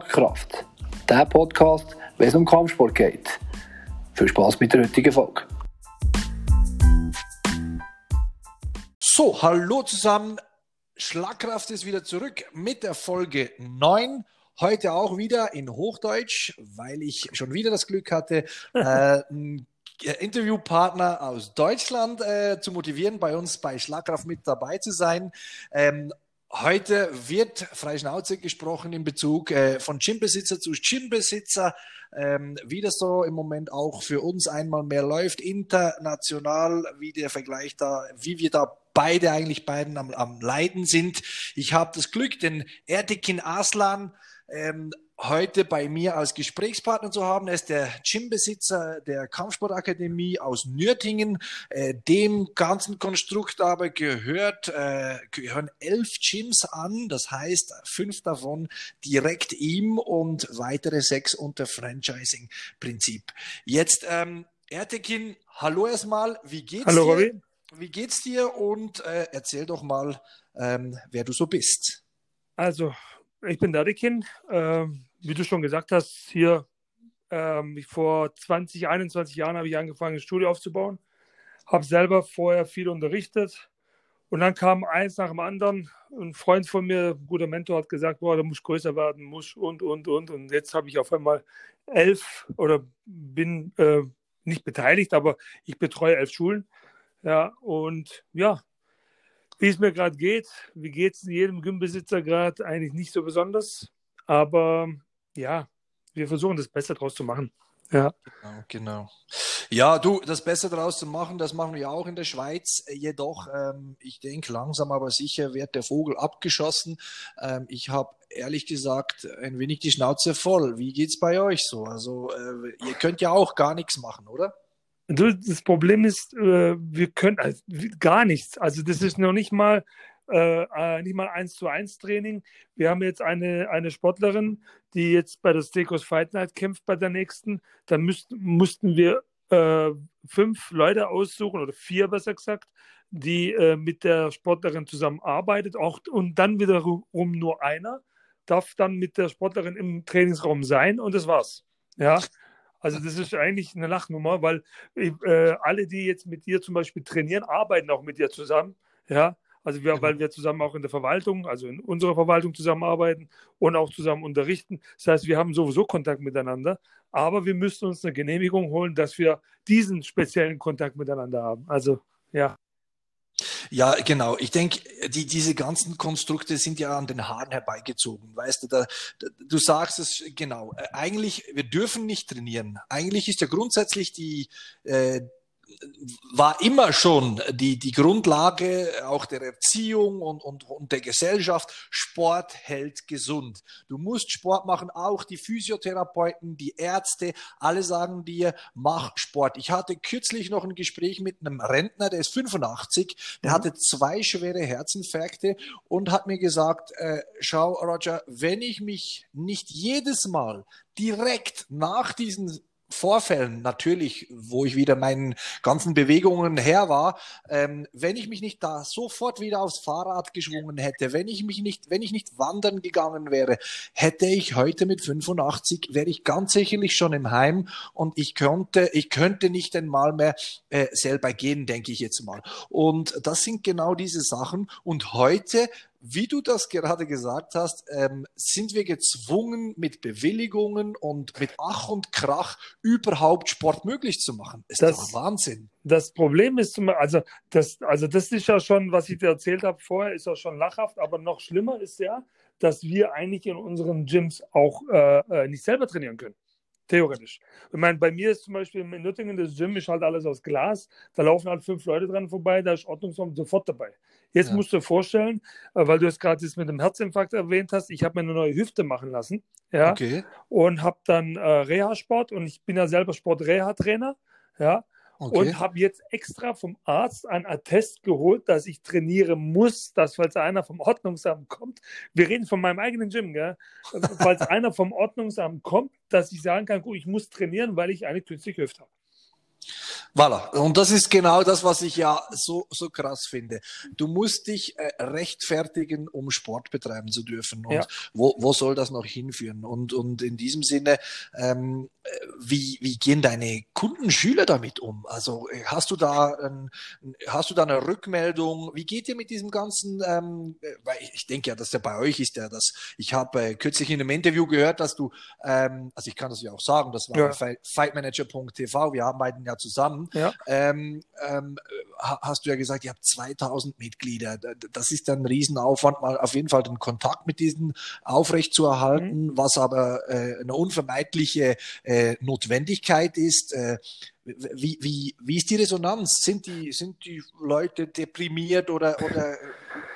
Schlagkraft. Der Podcast, wenn es um Kampfsport geht. Viel Spaß mit der heutigen Folge. So, hallo zusammen. Schlagkraft ist wieder zurück mit der Folge 9. Heute auch wieder in Hochdeutsch, weil ich schon wieder das Glück hatte, äh, einen Interviewpartner aus Deutschland äh, zu motivieren, bei uns bei Schlagkraft mit dabei zu sein. Ähm, Heute wird frei Schnauze gesprochen in Bezug äh, von Gymbesitzer zu Gymbesitzer, ähm, wie das so im Moment auch für uns einmal mehr läuft, international, wie der Vergleich da, wie wir da beide eigentlich beiden am, am Leiden sind. Ich habe das Glück, den Ertekin Aslan ähm, heute bei mir als Gesprächspartner zu haben. Er ist der Gymbesitzer der Kampfsportakademie aus Nürtingen. Äh, dem ganzen Konstrukt aber gehört, äh, gehören elf Gyms an. Das heißt, fünf davon direkt ihm und weitere sechs unter Franchising-Prinzip. Jetzt, ähm, Ertekin, hallo erstmal. Wie geht's hallo, dir? Robby. Wie geht's dir? Und äh, erzähl doch mal, ähm, wer du so bist. Also, ich bin Ertekin. Ähm wie du schon gesagt hast, hier ähm, vor 20, 21 Jahren habe ich angefangen, ein Studio aufzubauen. Habe selber vorher viel unterrichtet. Und dann kam eins nach dem anderen. Ein Freund von mir, ein guter Mentor, hat gesagt, boah, du musst größer werden, muss und, und, und. Und jetzt habe ich auf einmal elf oder bin äh, nicht beteiligt, aber ich betreue elf Schulen. Ja, und ja, wie es mir gerade geht, wie geht es jedem Gymbesitzer gerade, eigentlich nicht so besonders. Aber ja, wir versuchen das Beste draus zu machen. Ja. Genau, genau. Ja, du, das Beste daraus zu machen, das machen wir auch in der Schweiz. Jedoch, ähm, ich denke, langsam aber sicher wird der Vogel abgeschossen. Ähm, ich habe ehrlich gesagt ein wenig die Schnauze voll. Wie geht's bei euch so? Also, äh, ihr könnt ja auch gar nichts machen, oder? Du, das Problem ist, äh, wir können also, gar nichts. Also, das ist noch nicht mal äh, äh, nicht mal eins zu eins Training. Wir haben jetzt eine, eine Sportlerin, die jetzt bei der Stekos Fight Night kämpft bei der nächsten. Da müsst, mussten wir äh, fünf Leute aussuchen oder vier besser gesagt, die äh, mit der Sportlerin zusammenarbeitet. Auch, und dann wiederum nur einer darf dann mit der Sportlerin im Trainingsraum sein und das war's. Ja. Also das ist eigentlich eine Lachnummer, weil äh, alle, die jetzt mit dir zum Beispiel trainieren, arbeiten auch mit dir zusammen. Ja, also wir, weil wir zusammen auch in der Verwaltung, also in unserer Verwaltung zusammenarbeiten und auch zusammen unterrichten. Das heißt, wir haben sowieso Kontakt miteinander, aber wir müssen uns eine Genehmigung holen, dass wir diesen speziellen Kontakt miteinander haben. Also ja. Ja, genau. Ich denke, die, diese ganzen Konstrukte sind ja an den Haaren herbeigezogen. Weißt du, da, da, du sagst es genau. Äh, eigentlich, wir dürfen nicht trainieren. Eigentlich ist ja grundsätzlich die, äh, war immer schon die, die Grundlage auch der Erziehung und, und, und der Gesellschaft. Sport hält gesund. Du musst Sport machen, auch die Physiotherapeuten, die Ärzte, alle sagen dir, mach Sport. Ich hatte kürzlich noch ein Gespräch mit einem Rentner, der ist 85, der mhm. hatte zwei schwere Herzinfarkte und hat mir gesagt, äh, schau Roger, wenn ich mich nicht jedes Mal direkt nach diesen Vorfällen natürlich, wo ich wieder meinen ganzen Bewegungen her war, ähm, wenn ich mich nicht da sofort wieder aufs Fahrrad geschwungen hätte, wenn ich mich nicht, wenn ich nicht wandern gegangen wäre, hätte ich heute mit 85 wäre ich ganz sicherlich schon im Heim und ich könnte, ich könnte nicht einmal mehr äh, selber gehen, denke ich jetzt mal. Und das sind genau diese Sachen. Und heute wie du das gerade gesagt hast, ähm, sind wir gezwungen, mit Bewilligungen und mit Ach und Krach überhaupt Sport möglich zu machen. Ist das, doch Wahnsinn. Das Problem ist, also das, also das ist ja schon, was ich dir erzählt habe vorher, ist ja schon lachhaft, aber noch schlimmer ist ja, dass wir eigentlich in unseren Gyms auch äh, äh nicht selber trainieren können. Theoretisch. Ich meine, bei mir ist zum Beispiel in Nürtingen das Gym ist halt alles aus Glas. Da laufen halt fünf Leute dran vorbei, da ist Ordnungsamt sofort dabei. Jetzt ja. musst du dir vorstellen, äh, weil du es gerade mit dem Herzinfarkt erwähnt hast, ich habe mir eine neue Hüfte machen lassen. Ja. Okay. Und habe dann äh, Reha-Sport und ich bin ja selber Sport-Reha-Trainer. Ja. Okay. Und habe jetzt extra vom Arzt ein Attest geholt, dass ich trainieren muss, dass falls einer vom Ordnungsamt kommt, wir reden von meinem eigenen Gym, gell? falls einer vom Ordnungsamt kommt, dass ich sagen kann, gut, ich muss trainieren, weil ich eine künstliche Hüfte habe. Voilà. Und das ist genau das, was ich ja so, so krass finde. Du musst dich äh, rechtfertigen, um Sport betreiben zu dürfen. Und ja. wo, wo soll das noch hinführen? Und, und in diesem Sinne, ähm, wie, wie gehen deine Kunden, Schüler damit um? Also äh, hast du da, ein, hast du da eine Rückmeldung? Wie geht ihr mit diesem ganzen, ähm, weil ich denke ja, dass der bei euch ist ja das, ich habe äh, kürzlich in einem Interview gehört, dass du, ähm, also ich kann das ja auch sagen, das war ja. fightmanager.tv, wir arbeiten ja zusammen, ja. Ähm, ähm, hast du ja gesagt, ihr habt 2000 Mitglieder, das ist dann ein Riesenaufwand, mal auf jeden Fall den Kontakt mit diesen aufrechtzuerhalten, mhm. was aber äh, eine unvermeidliche äh, Notwendigkeit ist. Äh, wie, wie, wie ist die Resonanz? Sind die, sind die Leute deprimiert oder, oder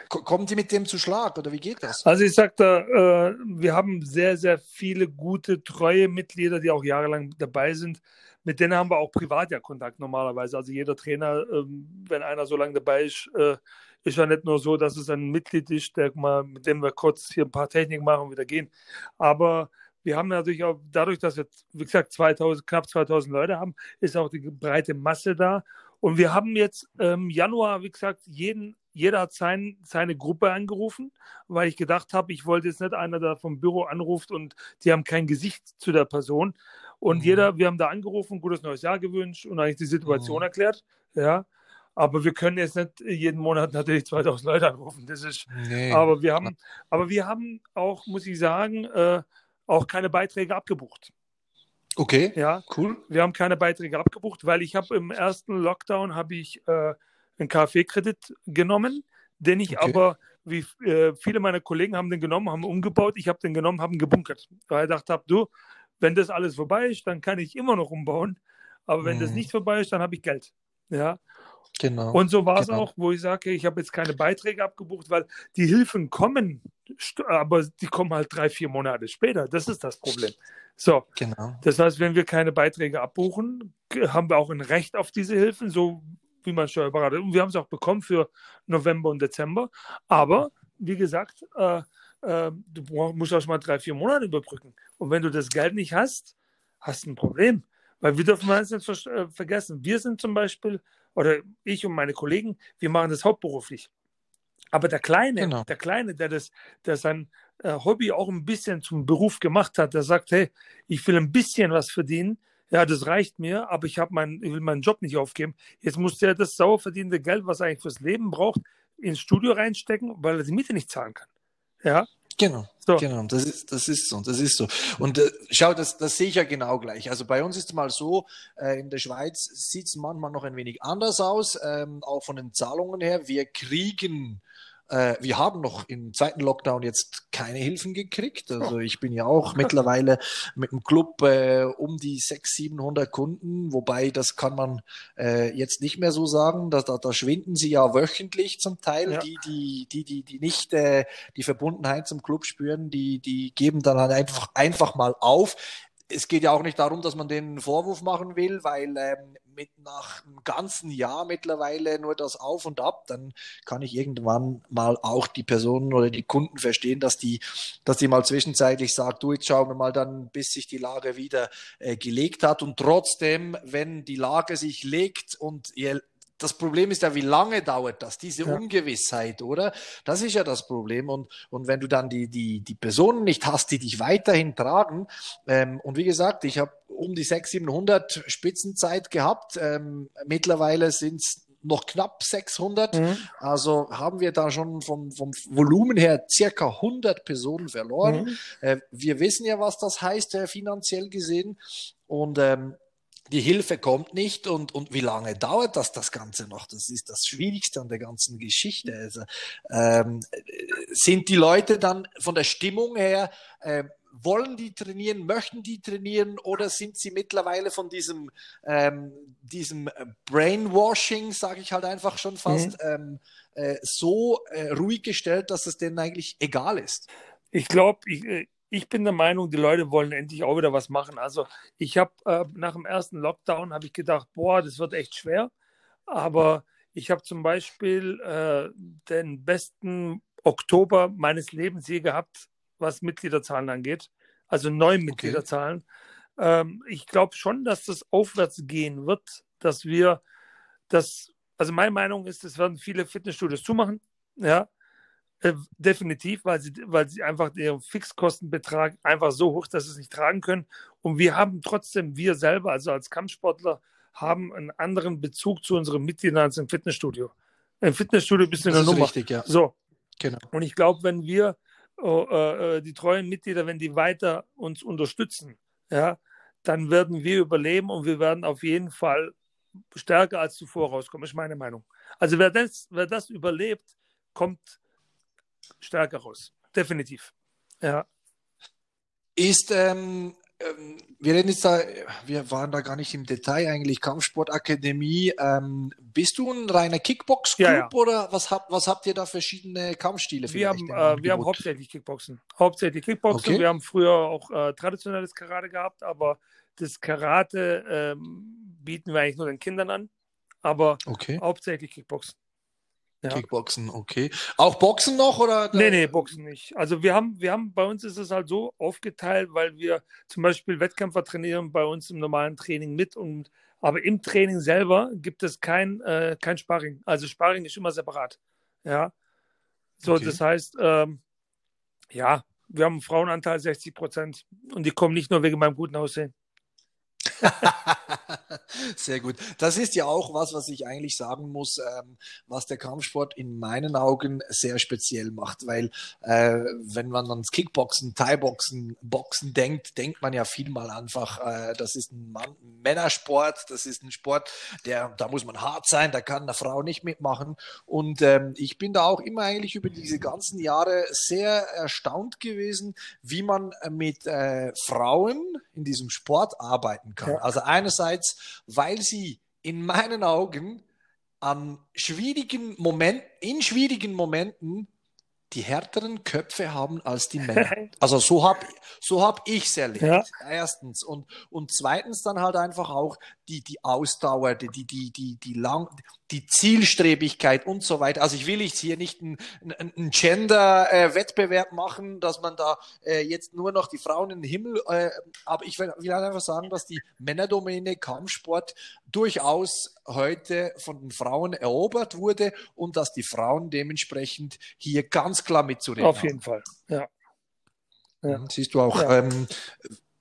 kommen die mit dem zu Schlag oder wie geht das? Also ich sagte, äh, wir haben sehr, sehr viele gute, treue Mitglieder, die auch jahrelang dabei sind. Mit denen haben wir auch privat ja Kontakt normalerweise. Also jeder Trainer, ähm, wenn einer so lange dabei ist, äh, ist ja nicht nur so, dass es ein Mitglied ist, der mal, mit dem wir kurz hier ein paar Techniken machen und wieder gehen. Aber wir haben natürlich auch, dadurch, dass wir, wie gesagt, 2000, knapp 2000 Leute haben, ist auch die breite Masse da. Und wir haben jetzt im ähm, Januar, wie gesagt, jeden, jeder hat sein, seine Gruppe angerufen, weil ich gedacht habe, ich wollte jetzt nicht einer, der vom Büro anruft und die haben kein Gesicht zu der Person. Und mhm. jeder, wir haben da angerufen, gutes neues Jahr gewünscht und eigentlich die Situation mhm. erklärt. Ja. Aber wir können jetzt nicht jeden Monat natürlich 2000 Leute anrufen. Das ist, nee. aber wir haben, aber wir haben auch, muss ich sagen, äh, auch keine Beiträge abgebucht. Okay. Ja, cool. Wir haben keine Beiträge abgebucht, weil ich habe im ersten Lockdown habe ich äh, einen KfW-Kredit genommen, den ich okay. aber wie äh, viele meiner Kollegen haben den genommen, haben umgebaut. Ich habe den genommen, haben gebunkert, weil ich gedacht habe, du, wenn das alles vorbei ist, dann kann ich immer noch umbauen. Aber wenn mhm. das nicht vorbei ist, dann habe ich Geld. Ja. Genau. Und so war es genau. auch, wo ich sage, ich habe jetzt keine Beiträge abgebucht, weil die Hilfen kommen, aber die kommen halt drei, vier Monate später. Das ist das Problem. So. Genau. Das heißt, wenn wir keine Beiträge abbuchen, haben wir auch ein Recht auf diese Hilfen, so wie man Steuerberater. Und wir haben es auch bekommen für November und Dezember. Aber wie gesagt, äh, äh, du musst auch mal drei, vier Monate überbrücken. Und wenn du das Geld nicht hast, hast du ein Problem. Weil wir dürfen eins nicht äh, vergessen. Wir sind zum Beispiel oder ich und meine Kollegen, wir machen das hauptberuflich. Aber der Kleine, genau. der Kleine, der das, der sein äh, Hobby auch ein bisschen zum Beruf gemacht hat, der sagt, hey, ich will ein bisschen was verdienen, ja, das reicht mir, aber ich, mein, ich will meinen Job nicht aufgeben. Jetzt muss der das sauer verdiente Geld, was er eigentlich fürs Leben braucht, ins Studio reinstecken, weil er die Miete nicht zahlen kann. Ja, Genau, so. genau, das ist, das ist so, das ist so. Und äh, schau, das, das sehe ich ja genau gleich. Also bei uns ist es mal so, äh, in der Schweiz sieht es manchmal noch ein wenig anders aus, ähm, auch von den Zahlungen her. Wir kriegen äh, wir haben noch im zweiten Lockdown jetzt keine Hilfen gekriegt. Also ich bin ja auch mittlerweile mit dem Club äh, um die 600, 700 Kunden, wobei das kann man äh, jetzt nicht mehr so sagen. Da, da, da schwinden sie ja wöchentlich zum Teil. Ja. Die, die, die, die, die nicht äh, die Verbundenheit zum Club spüren, die, die geben dann halt einfach, einfach mal auf es geht ja auch nicht darum, dass man den Vorwurf machen will, weil ähm, mit nach einem ganzen Jahr mittlerweile nur das Auf und Ab, dann kann ich irgendwann mal auch die Personen oder die Kunden verstehen, dass die, dass die mal zwischenzeitlich sagt, du jetzt schauen wir mal dann, bis sich die Lage wieder äh, gelegt hat. Und trotzdem, wenn die Lage sich legt und ihr das Problem ist ja, wie lange dauert das, diese ja. Ungewissheit, oder? Das ist ja das Problem. Und, und wenn du dann die, die, die Personen nicht hast, die dich weiterhin tragen, ähm, und wie gesagt, ich habe um die 600, 700 Spitzenzeit gehabt, ähm, mittlerweile sind es noch knapp 600. Mhm. Also haben wir da schon vom, vom Volumen her circa 100 Personen verloren. Mhm. Äh, wir wissen ja, was das heißt, äh, finanziell gesehen. Und ähm, die Hilfe kommt nicht und, und wie lange dauert das das Ganze noch? Das ist das Schwierigste an der ganzen Geschichte. Also, ähm, sind die Leute dann von der Stimmung her, äh, wollen die trainieren, möchten die trainieren oder sind sie mittlerweile von diesem, ähm, diesem Brainwashing, sage ich halt einfach schon fast, mhm. ähm, äh, so äh, ruhig gestellt, dass es denen eigentlich egal ist? Ich glaube, ich, äh, ich bin der Meinung, die Leute wollen endlich auch wieder was machen. Also ich habe äh, nach dem ersten Lockdown habe ich gedacht, boah, das wird echt schwer. Aber ich habe zum Beispiel äh, den besten Oktober meines Lebens je gehabt, was Mitgliederzahlen angeht. Also neun Mitgliederzahlen. Okay. Ähm, ich glaube schon, dass das aufwärts gehen wird dass wir das, also meine Meinung ist, es werden viele Fitnessstudios zumachen, ja, äh, definitiv, weil sie, weil sie einfach ihren Fixkostenbetrag einfach so hoch, dass sie es nicht tragen können. Und wir haben trotzdem, wir selber, also als Kampfsportler, haben einen anderen Bezug zu unseren Mitgliedern als im Fitnessstudio. Im Fitnessstudio bist du eine Nummer. Richtig, ja. So. Genau. Und ich glaube, wenn wir oh, äh, die treuen Mitglieder, wenn die weiter uns unterstützen, ja, dann werden wir überleben und wir werden auf jeden Fall stärker als zuvor rauskommen, ist meine Meinung. Also wer das, wer das überlebt, kommt stärker raus. Definitiv. Ja. Ist, ähm, ähm, wir reden jetzt da, wir waren da gar nicht im Detail eigentlich, Kampfsportakademie. Ähm, bist du ein reiner Kickbox-Club ja, ja. oder was habt, was habt ihr da verschiedene Kampfstile? Wir haben, äh, wir haben hauptsächlich Kickboxen. Hauptsächlich Kickboxen. Okay. Wir haben früher auch äh, traditionelles Karate gehabt, aber das Karate ähm, bieten wir eigentlich nur den Kindern an. Aber okay. hauptsächlich Kickboxen. Ja. Kickboxen, okay. Auch Boxen noch oder? Nee, nee, Boxen nicht. Also wir haben, wir haben, bei uns ist es halt so aufgeteilt, weil wir zum Beispiel Wettkämpfer trainieren bei uns im normalen Training mit und aber im Training selber gibt es kein, äh, kein Sparring. Also Sparring ist immer separat. Ja. So, okay. das heißt, ähm, ja, wir haben einen Frauenanteil 60 Prozent und die kommen nicht nur wegen meinem guten Aussehen. Sehr gut. Das ist ja auch was, was ich eigentlich sagen muss, ähm, was der Kampfsport in meinen Augen sehr speziell macht, weil äh, wenn man ans Kickboxen, Thai-Boxen, Boxen denkt, denkt man ja vielmal einfach, äh, das ist ein Mann, Männersport, das ist ein Sport, der, da muss man hart sein, da kann eine Frau nicht mitmachen. Und ähm, ich bin da auch immer eigentlich über diese ganzen Jahre sehr erstaunt gewesen, wie man mit äh, Frauen in diesem Sport arbeiten kann. Ja. Also einerseits, weil sie in meinen Augen an schwierigen Momenten, in schwierigen Momenten die härteren Köpfe haben als die Männer. Also so habe so hab ich es erlebt. Ja. Erstens. Und, und zweitens dann halt einfach auch die, die Ausdauer, die, die, die, die, die, lang, die Zielstrebigkeit und so weiter. Also ich will jetzt hier nicht einen, einen Gender-Wettbewerb machen, dass man da äh, jetzt nur noch die Frauen in den Himmel, äh, aber ich will, will einfach sagen, dass die Männerdomäne Kampfsport durchaus heute von den Frauen erobert wurde und dass die Frauen dementsprechend hier ganz klar mitzureden Auf jeden haben. Fall, ja. ja. Siehst du auch, ja. ähm,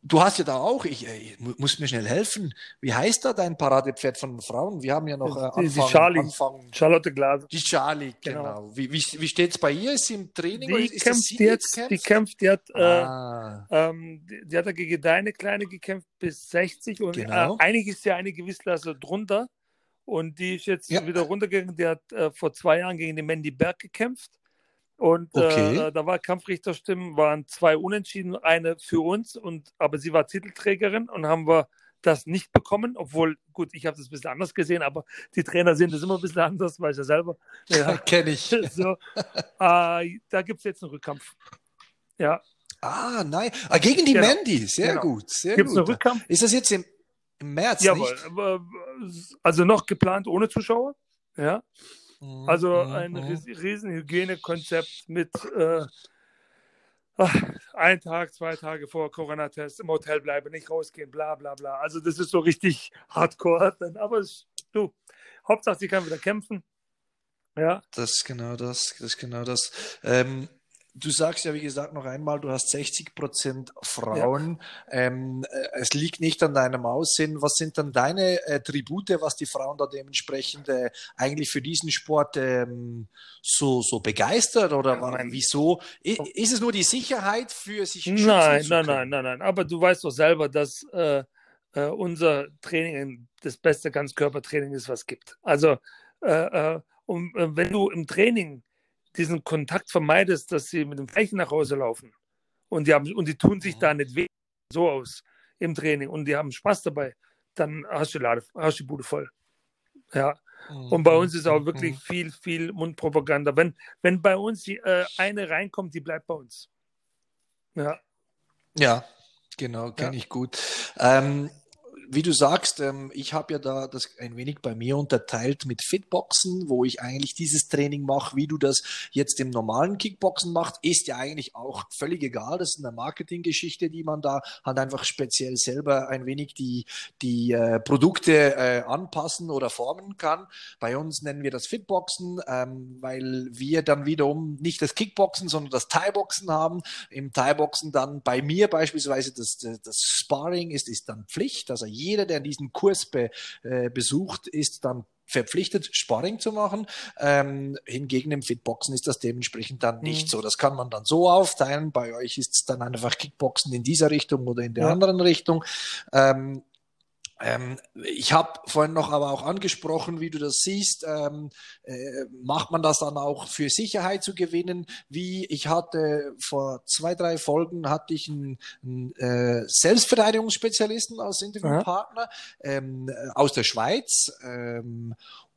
Du hast ja da auch, ich, ich muss mir schnell helfen. Wie heißt da dein Paradepferd von Frauen? Wir haben ja noch äh, Anfang, die Charlie. Anfang, Charlotte Glaser. Die Charlie, genau. genau. Wie, wie, wie steht es bei ihr? Ist sie im Training? Die ist kämpft jetzt, jetzt die kämpft, die hat, äh, ah. äh, ähm, die, die, hat ja gegen deine Kleine gekämpft bis 60 und genau. äh, eigentlich ist ja eine Gewichtsklasse drunter und die ist jetzt ja. wieder runtergegangen. Die hat äh, vor zwei Jahren gegen den Mandy Berg gekämpft. Und okay. äh, da war Kampfrichterstimmen, waren zwei Unentschieden, eine für uns, und aber sie war Titelträgerin und haben wir das nicht bekommen, obwohl, gut, ich habe das ein bisschen anders gesehen, aber die Trainer sehen das immer ein bisschen anders, weiß ja selber. Ja, kenne ich. So, äh, da gibt es jetzt einen Rückkampf. Ja. Ah, nein. Ah, gegen die genau. Mandy, sehr genau. gut. Sehr Gibt's gut. einen Rückkampf? Ist das jetzt im, im März? Jawohl. Nicht? Also noch geplant ohne Zuschauer. Ja. Mhm, also mhm, ein mhm. riesen Hygienekonzept mit äh, ein Tag, zwei Tage vor Corona-Test im Hotel bleiben, nicht rausgehen, bla bla bla. Also das ist so richtig hardcore. Aber es, du, Hauptsache, sie kann wieder kämpfen. Ja. Das ist genau das, das ist genau das. Ähm, Du sagst ja, wie gesagt, noch einmal, du hast 60 Prozent Frauen. Ja. Ähm, äh, es liegt nicht an deinem Aussehen. Was sind dann deine äh, Tribute, was die Frauen da dementsprechend äh, eigentlich für diesen Sport ähm, so, so begeistert? Oder mein, wieso? I, ist es nur die Sicherheit für sich? Nein, nein, nein, nein, nein. Aber du weißt doch selber, dass äh, äh unser Training das beste Ganzkörpertraining ist, was es gibt. Also, äh, und, wenn du im Training diesen Kontakt vermeidest, dass sie mit dem Flächen nach Hause laufen. Und die, haben, und die tun sich da nicht weh so aus im Training und die haben Spaß dabei, dann hast du, Lade, hast die Bude voll. Ja. Und bei uns ist auch wirklich viel, viel Mundpropaganda. Wenn, wenn bei uns die, äh, eine reinkommt, die bleibt bei uns. Ja. Ja, genau, kenne ja. ich gut. Ähm, wie du sagst, ähm, ich habe ja da das ein wenig bei mir unterteilt mit Fitboxen, wo ich eigentlich dieses Training mache, wie du das jetzt im normalen Kickboxen machst, ist ja eigentlich auch völlig egal. Das ist eine Marketinggeschichte, die man da hat einfach speziell selber ein wenig die, die äh, Produkte äh, anpassen oder formen kann. Bei uns nennen wir das Fitboxen, ähm, weil wir dann wiederum nicht das Kickboxen, sondern das Thai-Boxen haben. Im Thai-Boxen dann bei mir beispielsweise das, das Sparring ist, ist dann Pflicht. Also jeder, der diesen Kurs be, äh, besucht, ist dann verpflichtet, Sparring zu machen. Ähm, hingegen im Fitboxen ist das dementsprechend dann nicht mhm. so. Das kann man dann so aufteilen. Bei euch ist es dann einfach Kickboxen in dieser Richtung oder in der ja. anderen Richtung. Ähm, ähm, ich habe vorhin noch aber auch angesprochen, wie du das siehst, ähm, äh, macht man das dann auch für Sicherheit zu gewinnen? Wie ich hatte vor zwei, drei Folgen hatte ich einen, einen äh, Selbstverteidigungsspezialisten als Interviewpartner ähm, aus der Schweiz.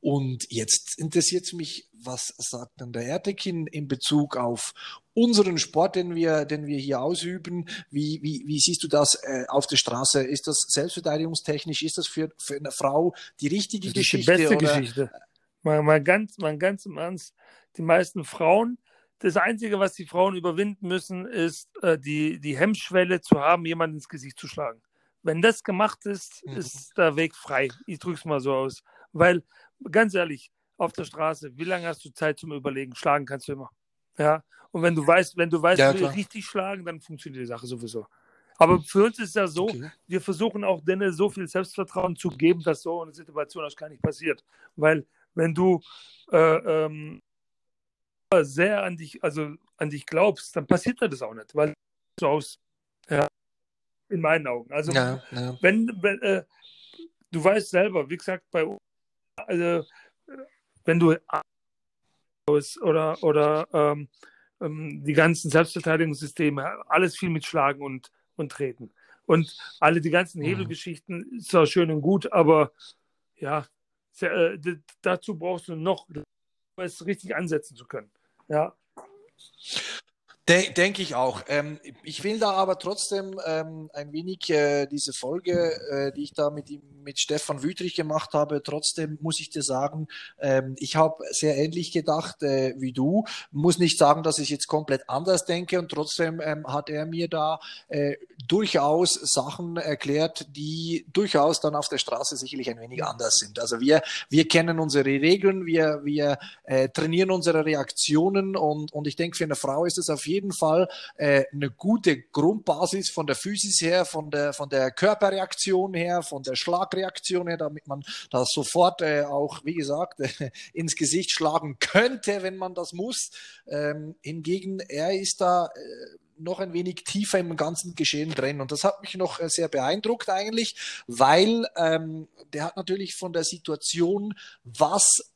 Und jetzt interessiert mich, was sagt dann der Ertekin in Bezug auf unseren Sport, den wir, den wir hier ausüben? Wie, wie, wie siehst du das äh, auf der Straße? Ist das selbstverteidigungstechnisch? Ist das für, für eine Frau die richtige das Geschichte? Ist die beste oder? Geschichte. Mal, mal, ganz, mal ganz im Ernst. Die meisten Frauen, das Einzige, was die Frauen überwinden müssen, ist äh, die, die Hemmschwelle zu haben, jemanden ins Gesicht zu schlagen. Wenn das gemacht ist, mhm. ist der Weg frei. Ich drücke es mal so aus. Weil, ganz ehrlich, auf der Straße, wie lange hast du Zeit zum Überlegen? Schlagen kannst du immer. Ja, und wenn du weißt, wenn du weißt, ja, du richtig schlagen, dann funktioniert die Sache sowieso. Aber für uns ist ja so, okay. wir versuchen auch denen so viel Selbstvertrauen zu geben, dass so eine Situation auch gar nicht passiert. Weil wenn du äh, ähm, sehr an dich, also an dich glaubst, dann passiert das auch nicht, weil so aus, ja, in meinen Augen. Also ja, ja. wenn, wenn äh, du weißt selber, wie gesagt, bei uns, also wenn du oder oder ähm, ähm, die ganzen Selbstverteidigungssysteme, alles viel mit Schlagen und, und Treten. Und alle die ganzen mhm. Hebelgeschichten ist zwar schön und gut, aber ja, äh, dazu brauchst du noch, es richtig ansetzen zu können. Ja. De Denke ich auch. Ähm, ich will da aber trotzdem ähm, ein wenig äh, diese Folge, äh, die ich da mit, mit Stefan Wüthrich gemacht habe, trotzdem muss ich dir sagen, ähm, ich habe sehr ähnlich gedacht äh, wie du. Muss nicht sagen, dass ich jetzt komplett anders denke und trotzdem ähm, hat er mir da äh, durchaus Sachen erklärt, die durchaus dann auf der Straße sicherlich ein wenig anders sind. Also wir, wir kennen unsere Regeln, wir, wir äh, trainieren unsere Reaktionen und, und ich denke, für eine Frau ist es auf jeden jeden Fall äh, eine gute Grundbasis von der Physis her, von der, von der Körperreaktion her, von der Schlagreaktion her, damit man das sofort äh, auch, wie gesagt, äh, ins Gesicht schlagen könnte, wenn man das muss. Ähm, hingegen, er ist da äh, noch ein wenig tiefer im ganzen Geschehen drin. Und das hat mich noch äh, sehr beeindruckt eigentlich, weil ähm, der hat natürlich von der Situation, was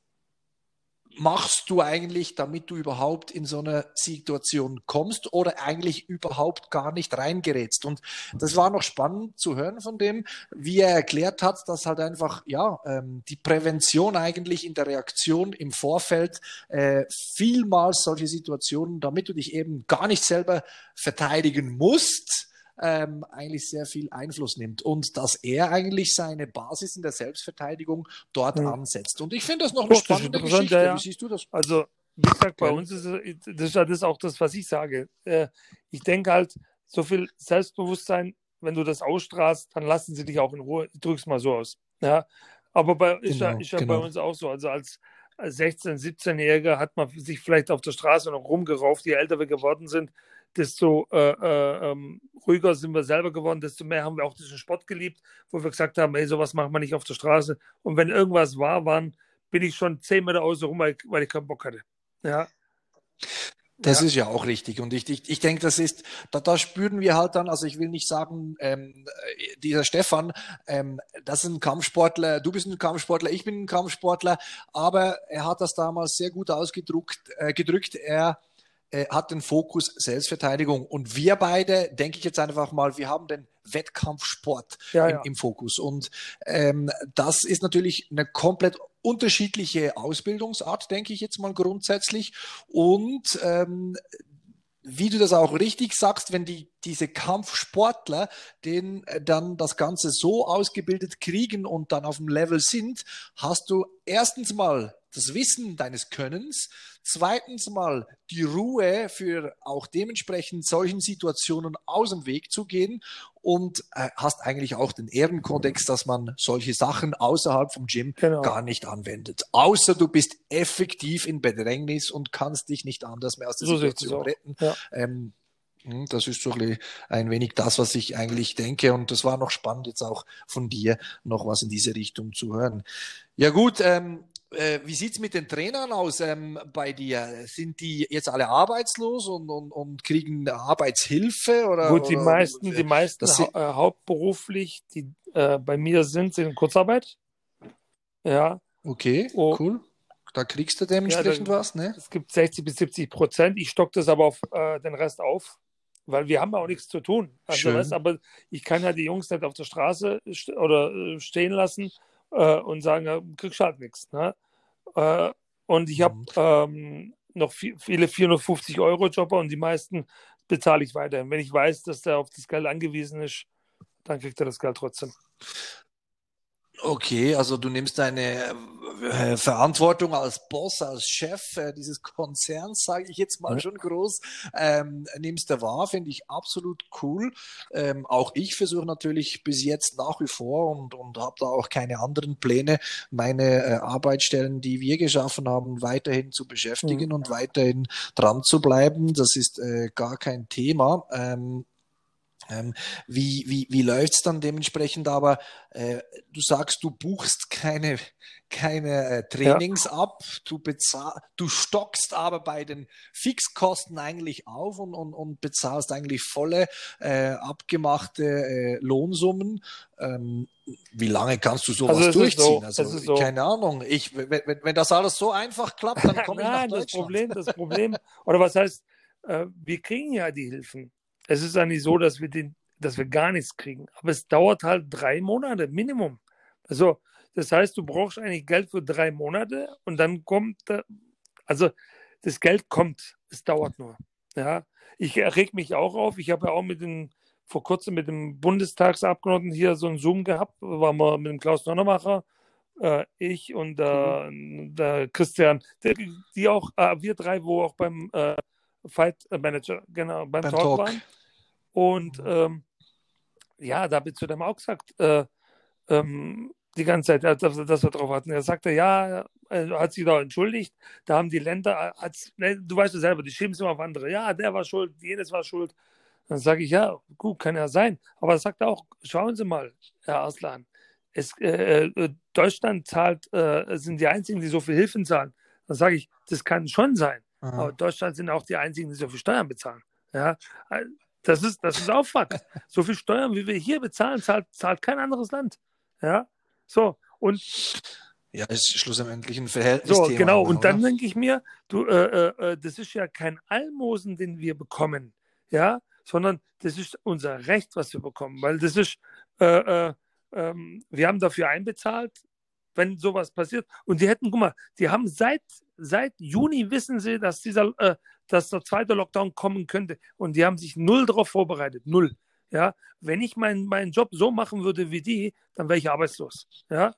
machst du eigentlich, damit du überhaupt in so eine Situation kommst oder eigentlich überhaupt gar nicht reingerätst? Und das war noch spannend zu hören von dem, wie er erklärt hat, dass halt einfach, ja, ähm, die Prävention eigentlich in der Reaktion im Vorfeld äh, vielmals solche Situationen, damit du dich eben gar nicht selber verteidigen musst, ähm, eigentlich sehr viel Einfluss nimmt und dass er eigentlich seine Basis in der Selbstverteidigung dort mhm. ansetzt. Und ich finde das noch eine spannende Geschichte. Ja. Wie siehst du das? Also, wie gesagt, bei ja. uns ist das, das ist auch das, was ich sage. Äh, ich denke halt, so viel Selbstbewusstsein, wenn du das ausstrahlst, dann lassen sie dich auch in Ruhe. Ich drück's mal so aus. Ja, aber bei, genau, ist ja, ist ja genau. bei uns auch so. Also als 16-, 17-Jähriger hat man sich vielleicht auf der Straße noch rumgerauft, je älter wir geworden sind, desto äh, äh, ähm, ruhiger sind wir selber geworden, desto mehr haben wir auch diesen Sport geliebt, wo wir gesagt haben, ey, sowas macht man nicht auf der Straße. Und wenn irgendwas war, waren, bin ich schon zehn Meter außen rum, weil, weil ich keinen Bock hatte. Ja. Das ja. ist ja auch richtig. Und ich, ich, ich denke, das ist, da, da spüren wir halt dann, also ich will nicht sagen, ähm, dieser Stefan, ähm, das ist ein Kampfsportler, du bist ein Kampfsportler, ich bin ein Kampfsportler, aber er hat das damals sehr gut ausgedrückt, äh, gedrückt. Er äh, hat den Fokus Selbstverteidigung. Und wir beide, denke ich jetzt einfach mal, wir haben den Wettkampfsport ja, im, ja. im, Fokus. Und ähm, das ist natürlich eine komplett unterschiedliche Ausbildungsart, denke ich jetzt mal grundsätzlich. Und ähm, wie du das auch richtig sagst, wenn die diese Kampfsportler, den äh, dann das Ganze so ausgebildet kriegen und dann auf dem Level sind, hast du erstens mal das Wissen deines Könnens, zweitens mal die Ruhe für auch dementsprechend solchen Situationen aus dem Weg zu gehen und äh, hast eigentlich auch den Ehrenkodex, dass man solche Sachen außerhalb vom Gym genau. gar nicht anwendet. Außer du bist effektiv in Bedrängnis und kannst dich nicht anders mehr aus der so Situation retten. Ja. Ähm, hm, das ist so ein wenig das, was ich eigentlich denke. Und das war noch spannend, jetzt auch von dir noch was in diese Richtung zu hören. Ja gut, ähm, äh, wie sieht's mit den Trainern aus ähm, bei dir? Sind die jetzt alle arbeitslos und, und, und kriegen Arbeitshilfe? Oder, Gut, die oder, meisten, die meisten hau äh, hauptberuflich, die äh, bei mir sind, sind in Kurzarbeit. Ja. Okay, oh. cool. Da kriegst du dementsprechend ja, da, was, ne? Es gibt 60 bis 70 Prozent. Ich stock das aber auf äh, den Rest auf, weil wir haben auch nichts zu tun. Also. Rest, aber ich kann ja die Jungs nicht auf der Straße st oder äh, stehen lassen äh, und sagen, ja, kriegst halt nichts. Ne? Äh, und ich habe mhm. ähm, noch viel, viele 450-Euro-Jobber und die meisten bezahle ich weiterhin. Wenn ich weiß, dass der auf das Geld angewiesen ist, dann kriegt er das Geld trotzdem. Okay, also du nimmst deine äh, Verantwortung als Boss, als Chef äh, dieses Konzerns, sage ich jetzt mal schon groß, ähm, nimmst du wahr, finde ich absolut cool. Ähm, auch ich versuche natürlich bis jetzt nach wie vor und, und habe da auch keine anderen Pläne, meine äh, Arbeitsstellen, die wir geschaffen haben, weiterhin zu beschäftigen mhm. und weiterhin dran zu bleiben. Das ist äh, gar kein Thema. Ähm, ähm, wie wie, wie läuft's dann dementsprechend? Aber äh, du sagst, du buchst keine, keine äh, Trainings ja. ab, du, bezahl, du stockst aber bei den Fixkosten eigentlich auf und, und, und bezahlst eigentlich volle äh, abgemachte äh, Lohnsummen. Ähm, wie lange kannst du sowas also durchziehen? So, also so. keine Ahnung. Ich, wenn, wenn das alles so einfach klappt, dann komme ich nach Deutschland. Das Problem, das Problem, oder was heißt, äh, wir kriegen ja die Hilfen. Es ist ja nicht so, dass wir, den, dass wir gar nichts kriegen. Aber es dauert halt drei Monate, Minimum. Also, das heißt, du brauchst eigentlich Geld für drei Monate und dann kommt, also das Geld kommt, es dauert nur. Ja, ich reg mich auch auf. Ich habe ja auch mit dem, vor kurzem mit dem Bundestagsabgeordneten hier so einen Zoom gehabt, waren wir mit dem Klaus Nonnemacher, äh, ich und äh, der Christian, der, die auch, äh, wir drei, wo auch beim äh, Fight Manager, genau, beim, beim Talk, Talk, waren. Und ähm, ja, da habe ich zu dem auch gesagt, äh, ähm, die ganze Zeit, dass, dass wir drauf hatten. Er sagte, ja, er hat sich da entschuldigt. Da haben die Länder, als, ne, du weißt ja selber, die schieben es immer auf andere. Ja, der war schuld, jenes war schuld. Dann sage ich, ja, gut, kann ja sein. Aber er sagt auch, schauen Sie mal, Herr Aslan, es, äh, äh, Deutschland zahlt, äh, sind die einzigen, die so viel Hilfen zahlen. Dann sage ich, das kann schon sein. Aha. Aber Deutschland sind auch die einzigen, die so viel Steuern bezahlen. Ja, das ist, das ist Aufwand. so viel Steuern, wie wir hier bezahlen, zahlt, zahlt kein anderes Land. Ja, so. Und ja, ist schlussendlich ein Verhältnis. So, genau. Und dann denke ich mir, du, äh, äh, äh, das ist ja kein Almosen, den wir bekommen, ja, sondern das ist unser Recht, was wir bekommen, weil das ist, äh, äh, ähm, wir haben dafür einbezahlt, wenn sowas passiert. Und die hätten, guck mal, die haben seit, seit Juni wissen sie, dass dieser, äh, dass der zweite Lockdown kommen könnte. Und die haben sich null darauf vorbereitet. Null. Ja, wenn ich meinen meinen Job so machen würde wie die, dann wäre ich arbeitslos. Ja.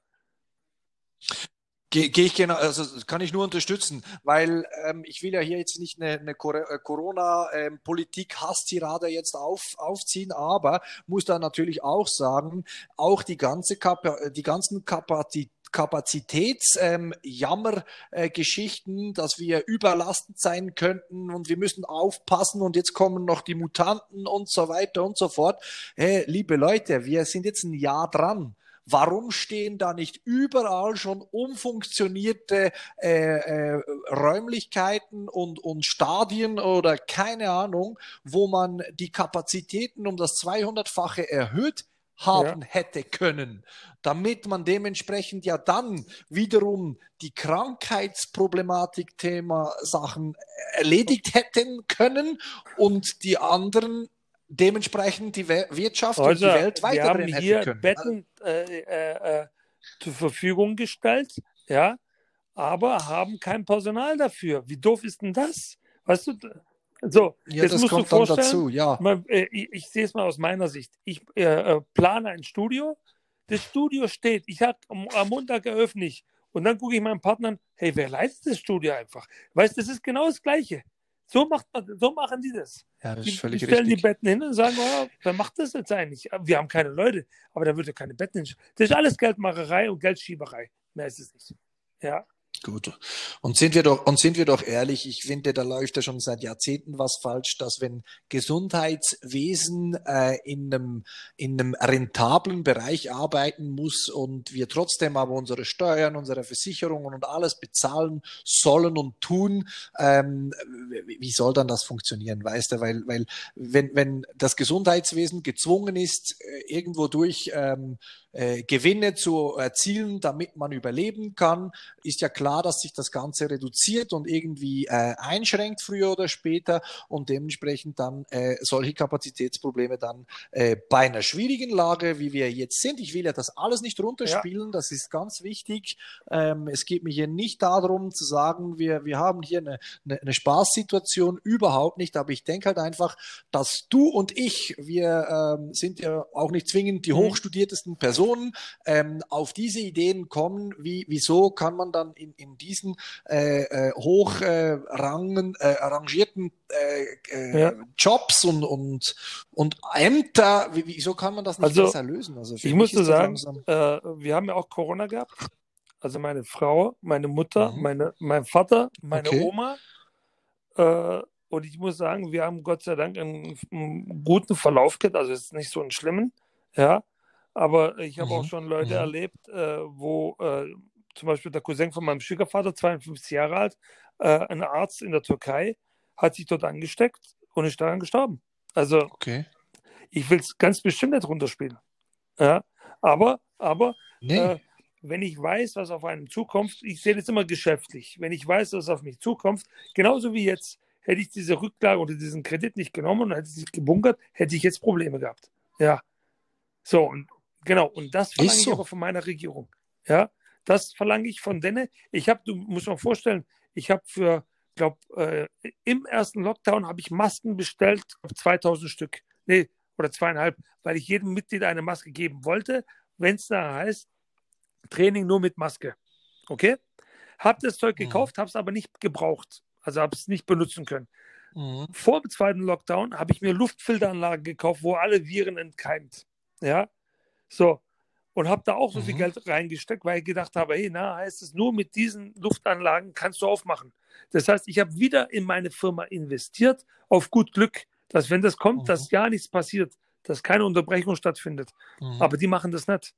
Gehe geh ich genau, also kann ich nur unterstützen, weil ähm, ich will ja hier jetzt nicht eine, eine äh, Corona-Politik-Hasstirade ähm, jetzt auf, aufziehen, aber muss da natürlich auch sagen, auch die ganze Kap die ganzen Kapazitäten Kapazitätsjammergeschichten, ähm, dass wir überlastet sein könnten und wir müssen aufpassen und jetzt kommen noch die Mutanten und so weiter und so fort. Hey, liebe Leute, wir sind jetzt ein Jahr dran. Warum stehen da nicht überall schon umfunktionierte äh, äh, Räumlichkeiten und, und Stadien oder keine Ahnung, wo man die Kapazitäten um das 200-fache erhöht haben ja. hätte können, damit man dementsprechend ja dann wiederum die Krankheitsproblematik-Thema Sachen erledigt hätten können und die anderen dementsprechend die Wirtschaft also, und die Welt weiterbringen hätten Wir haben hier Betten äh, äh, äh, zur Verfügung gestellt, ja, aber haben kein Personal dafür. Wie doof ist denn das? Weißt du, So, ja, jetzt das musst kommt du dann vorstellen, dazu, ja. mal, äh, ich, ich sehe es mal aus meiner Sicht. Ich äh, äh, plane ein Studio, das Studio steht, ich habe am, am Montag eröffne ich und dann gucke ich meinen Partner an, hey, wer leitet das Studio einfach? Weißt, das ist genau das Gleiche. So, macht man, so machen die das. Ja, das Die, ist die völlig stellen die richtig. Betten hin und sagen, oh, wer macht das jetzt eigentlich? Wir haben keine Leute, aber da wird ja keine Betten hin. Das ist alles Geldmacherei und Geldschieberei. Mehr ist es nicht. Ja, Gut. Und sind wir doch, und sind wir doch ehrlich, ich finde, da läuft ja schon seit Jahrzehnten was falsch, dass wenn Gesundheitswesen äh, in einem, in einem rentablen Bereich arbeiten muss und wir trotzdem aber unsere Steuern, unsere Versicherungen und alles bezahlen sollen und tun, ähm, wie soll dann das funktionieren, weißt du? Weil, weil wenn, wenn das Gesundheitswesen gezwungen ist, äh, irgendwo durch ähm, äh, Gewinne zu erzielen, damit man überleben kann, ist ja klar, dass sich das Ganze reduziert und irgendwie äh, einschränkt früher oder später und dementsprechend dann äh, solche Kapazitätsprobleme dann äh, bei einer schwierigen Lage, wie wir jetzt sind. Ich will ja das alles nicht runterspielen, das ist ganz wichtig. Ähm, es geht mir hier nicht darum zu sagen, wir, wir haben hier eine, eine, eine Spaßsituation, überhaupt nicht, aber ich denke halt einfach, dass du und ich, wir ähm, sind ja auch nicht zwingend die Mhm. hochstudiertesten Personen, ähm, auf diese Ideen kommen, wie, wieso kann man dann in, in diesen äh, hoch äh, rangen, äh, arrangierten äh, äh, Ja. Jobs und, und, und Ämter, wie, wieso kann man das nicht Also, besser lösen? Also ich musste das sagen, äh, wir haben ja auch Corona gehabt. Also meine Frau, meine Mutter, Mhm. meine, mein Vater, meine Okay. Oma. Äh, und ich muss sagen, wir haben Gott sei Dank einen, einen guten Verlauf gehabt. Also ist nicht so einen schlimmen. Ja. Aber ich habe auch Mhm. schon Leute Mhm. erlebt, äh, wo äh, zum Beispiel der Cousin von meinem Schwiegervater, 52 Jahre alt, äh, ein Arzt in der Türkei, hat sich dort angesteckt und ist daran gestorben. Also Okay. ich will es ganz bestimmt nicht runterspielen. Ja. Aber, aber Nee. äh, wenn ich weiß, was auf einem zukommt, ich sehe das immer geschäftlich. Wenn ich weiß, was auf mich zukommt, genauso wie jetzt, hätte ich diese Rücklage oder diesen Kredit nicht genommen und hätte es nicht gebunkert, hätte ich jetzt Probleme gehabt. Ja. So, und genau, und das verlange ich so. aber von meiner Regierung. Ja, das verlange ich von denen. Ich habe, du musst mal vorstellen, ich habe für, glaube äh, im ersten Lockdown habe ich Masken bestellt, glaub, 2000 Stück. Nee, oder zweieinhalb, weil ich jedem Mitglied eine Maske geben wollte, wenn es da heißt, Training nur mit Maske. Okay? Hab das Zeug Mhm. gekauft, habe es aber nicht gebraucht. Also habe es nicht benutzen können. Mhm. Vor dem zweiten Lockdown habe ich mir Luftfilteranlagen gekauft, wo alle Viren entkeimt. Ja, so. Und habe da auch so viel Mhm. Geld reingesteckt, weil ich gedacht habe, hey, na, heißt es, nur mit diesen Luftanlagen kannst du aufmachen. Das heißt, ich habe wieder in meine Firma investiert, auf gut Glück, dass wenn das kommt, Mhm. dass ja nichts passiert, dass keine Unterbrechung stattfindet. Mhm. Aber die machen das nicht.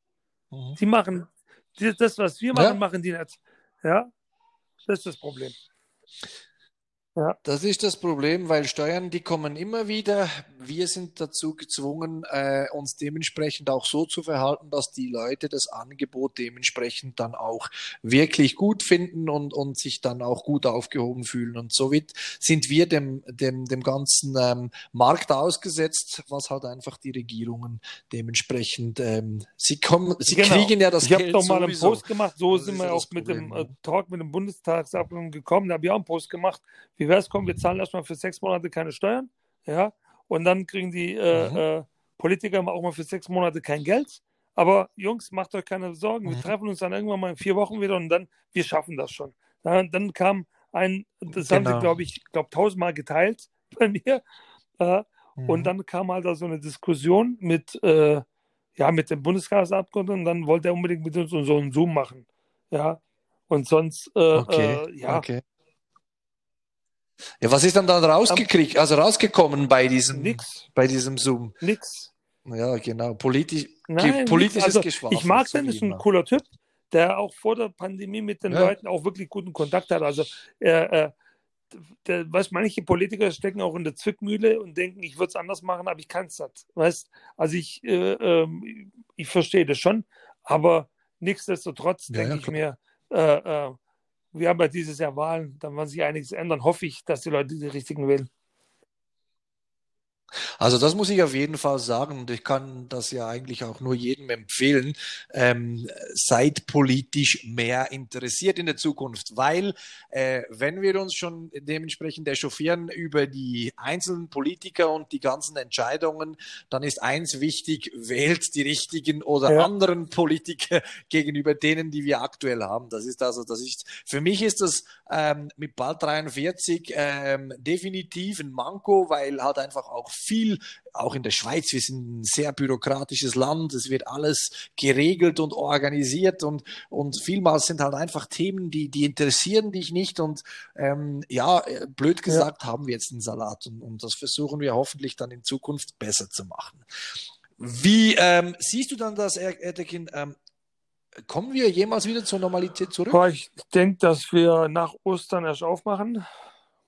Mhm. Die machen das, was wir machen, Ja. machen die nicht. Ja, das ist das Problem. Das ist das Problem, weil Steuern, die kommen immer wieder. Wir sind dazu gezwungen, äh, uns dementsprechend auch so zu verhalten, dass die Leute das Angebot dementsprechend dann auch wirklich gut finden und, und sich dann auch gut aufgehoben fühlen. Und somit sind wir dem, dem, dem ganzen ähm, Markt ausgesetzt, was halt einfach die Regierungen dementsprechend, ähm, sie kommen, sie Genau. kriegen ja das ich habe Geld doch mal einen sowieso. Post gemacht, so Das sind wir ja auch mit dem äh, ja. Talk mit dem Bundestagsabgeordneten gekommen, da habe ich auch einen Post gemacht. Wie wäre es, komm, wir zahlen erstmal für sechs Monate keine Steuern, ja, und dann kriegen die äh, Mhm. äh, Politiker auch mal für sechs Monate kein Geld. Aber Jungs, macht euch keine Sorgen, wir Mhm. treffen uns dann irgendwann mal in vier Wochen wieder und dann, wir schaffen das schon. Dann, dann kam ein, das haben sie, Genau. glaube ich, glaube tausendmal geteilt bei mir. Äh, und Mhm. dann kam halt da so eine Diskussion mit, äh, ja, mit dem Bundestagsabgeordneten und dann wollte er unbedingt mit uns so einen Zoom machen. Ja. Und sonst, äh, Okay, äh, ja, okay. Ja, was ist dann dann rausgekriegt, also rausgekommen bei diesem, nix, bei diesem Zoom? nix. Ja, genau, politisch, Nein, politisches also, Geschwafel. ich mag den, ist ein cooler Typ, der auch vor der Pandemie mit den Ja. Leuten auch wirklich guten Kontakt hat. Also, äh, äh, der, weißt, manche Politiker stecken auch in der Zwickmühle und denken, ich würde es anders machen, aber ich kann es nicht. Weißt, also ich, äh, ähm, ich verstehe das schon, aber nichtsdestotrotz Ja, denke ja, ich mir, äh, äh, wir haben ja dieses Jahr Wahlen, dann wird sich einiges ändern. Hoffe ich, dass die Leute die richtigen wählen. Also das muss ich auf jeden Fall sagen und ich kann das ja eigentlich auch nur jedem empfehlen. Ähm, seid politisch mehr interessiert in der Zukunft, weil äh, wenn wir uns schon dementsprechend echauffieren über die einzelnen Politiker und die ganzen Entscheidungen, dann ist eins wichtig, wählt die richtigen oder ja. anderen Politiker gegenüber denen, die wir aktuell haben. Das ist also, das ist, für mich ist das ähm, mit bald 43 ähm, definitiv ein Manko, weil halt einfach auch viel, auch in der Schweiz, wir sind ein sehr bürokratisches Land, es wird alles geregelt und organisiert und, und vielmals sind halt einfach Themen, die, die interessieren dich nicht und ähm, ja, blöd gesagt, ja. haben wir jetzt einen Salat und, und das versuchen wir hoffentlich dann in Zukunft besser zu machen. Wie ähm, siehst du dann das, Erdekin? Ähm, kommen wir jemals wieder zur Normalität zurück? Ich denke, dass wir nach Ostern erst aufmachen.